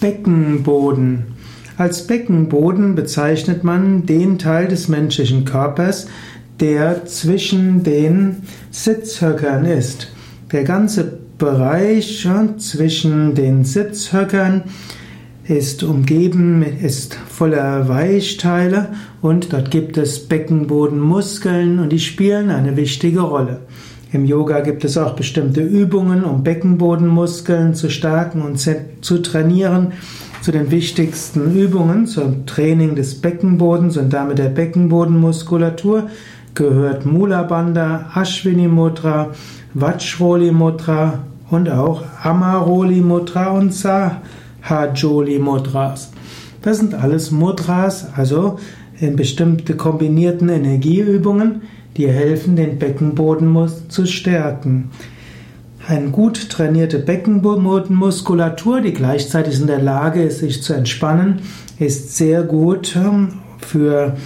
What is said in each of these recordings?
Beckenboden. Als Beckenboden bezeichnet man den Teil des menschlichen Körpers, der zwischen den Sitzhöckern ist. Der ganze Bereich zwischen den Sitzhöckern ist umgeben, ist voller Weichteile und dort gibt es Beckenbodenmuskeln und die spielen eine wichtige Rolle. Im Yoga gibt es auch bestimmte Übungen, um Beckenbodenmuskeln zu stärken und zu trainieren. Zu den wichtigsten Übungen zum Training des Beckenbodens und damit der Beckenbodenmuskulatur gehört Mula Bandha, Ashwini Mudra, Vajroli Mudra und auch Amaroli Mudra und Sahajoli Mudras. Das sind alles Mudras, also in bestimmte kombinierten Energieübungen, die helfen, den Beckenboden zu stärken. Eine gut trainierte Beckenbodenmuskulatur, die gleichzeitig in der Lage ist, sich zu entspannen, ist sehr gut ähm, für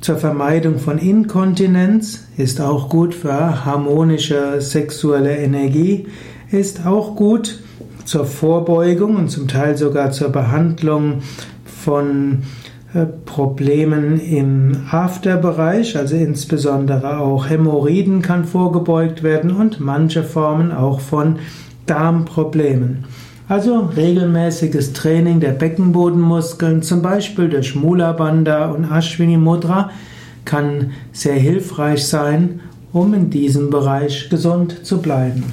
zur Vermeidung von Inkontinenz, ist auch gut für harmonische sexuelle Energie, ist auch gut zur Vorbeugung und zum Teil sogar zur Behandlung von Problemen im Afterbereich, also insbesondere auch Hämorrhoiden kann vorgebeugt werden und manche Formen auch von Darmproblemen. Also regelmäßiges Training der Beckenbodenmuskeln, zum Beispiel durch Mula Bandha und Ashwini Mudra, kann sehr hilfreich sein, um in diesem Bereich gesund zu bleiben.